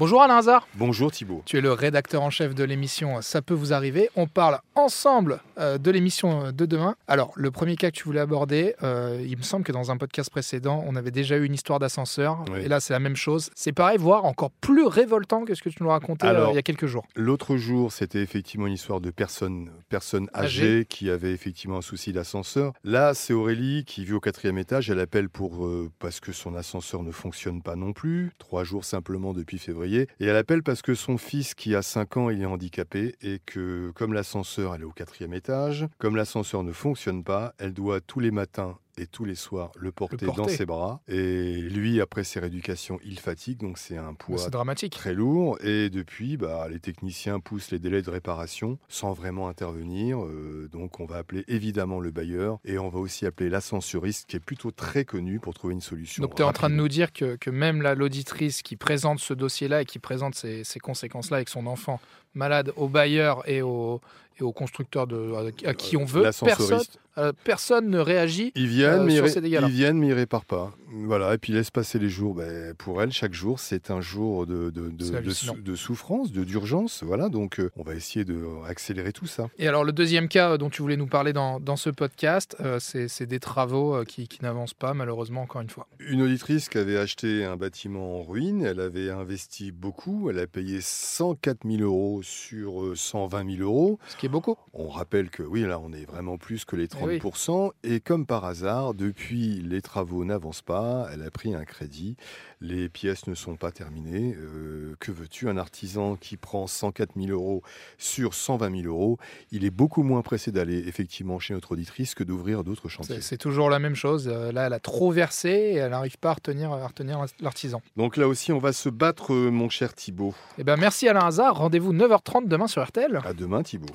Bonjour Alain Hazard. Bonjour Thibault. Tu es le rédacteur en chef de l'émission Ça peut vous arriver. On parle ensemble euh, de l'émission de demain. Alors, le premier cas que tu voulais aborder, euh, il me semble que dans un podcast précédent, on avait déjà eu une histoire d'ascenseur. Oui. Et là, c'est la même chose. C'est pareil, voire encore plus révoltant que ce que tu nous racontais euh, il y a quelques jours. L'autre jour, c'était effectivement une histoire de personnes, personnes âgées, Âgées. qui avaient effectivement un souci d'ascenseur. Là, c'est Aurélie qui vit au quatrième étage. Elle appelle pour euh, parce que son ascenseur ne fonctionne pas non plus. Trois jours simplement depuis février. Et elle appelle parce que son fils, qui a 5 ans, il est handicapé et que comme l'ascenseur, elle est au quatrième étage, comme l'ascenseur ne fonctionne pas, elle doit tous les matins et tous les soirs le porter, porter. dans ses bras. Et lui, après ses rééducations, il fatigue, donc c'est un poids dramatique. très lourd et depuis bah, les techniciens poussent les délais de réparation sans vraiment intervenir Euh, donc on va appeler évidemment le bailleur et on va aussi appeler l'ascensuriste qui est plutôt très connu pour trouver une solution Donc tu es en train de nous dire que, que même là, l'auditrice qui présente ce dossier-là et qui présente ces, ces conséquences-là avec son enfant malade au bailleur et au, et au constructeur de, à, à qui on veut, personne, euh, personne ne réagit. ils viennent euh, mais ils, sur ré- ces dégâts-là. ils viennent mais ils réparent pas voilà et puis ils laissent passer les jours Ben, pour elle chaque jour c'est un jour de, de, de- C'est de hallucinant. sou- de souffrance de d'urgence voilà donc euh, on va essayer de accélérer tout ça Et alors le deuxième cas dont tu voulais nous parler dans, dans ce podcast, euh, c'est des travaux euh, qui, qui n'avancent pas malheureusement encore une fois. Une auditrice qui avait acheté un bâtiment en ruine, elle avait investi beaucoup, elle a payé 104 000 euros sur euh, 120 000 euros. Ce qui est beaucoup. On rappelle que oui, là, on est vraiment plus que les Eh oui. 30%. Et comme par hasard, depuis, les travaux n'avancent pas, elle a pris un crédit, les pièces ne sont pas terminées. Euh, que veux-tu? Un artisan qui prend 104 000 euros sur 120 000 euros, il est beaucoup moins pressé d'aller effectivement chez notre auditrice que d'ouvrir d'autres chantiers. C'est toujours la même chose. Euh, Là, elle a trop versé et elle n'arrive pas à retenir, à retenir l'artisan. Donc là aussi, on va se battre, euh, mon cher Thibault. Eh ben merci Alain Hazard. Rendez-vous 9h30 demain sur RTL. À demain, Thibault.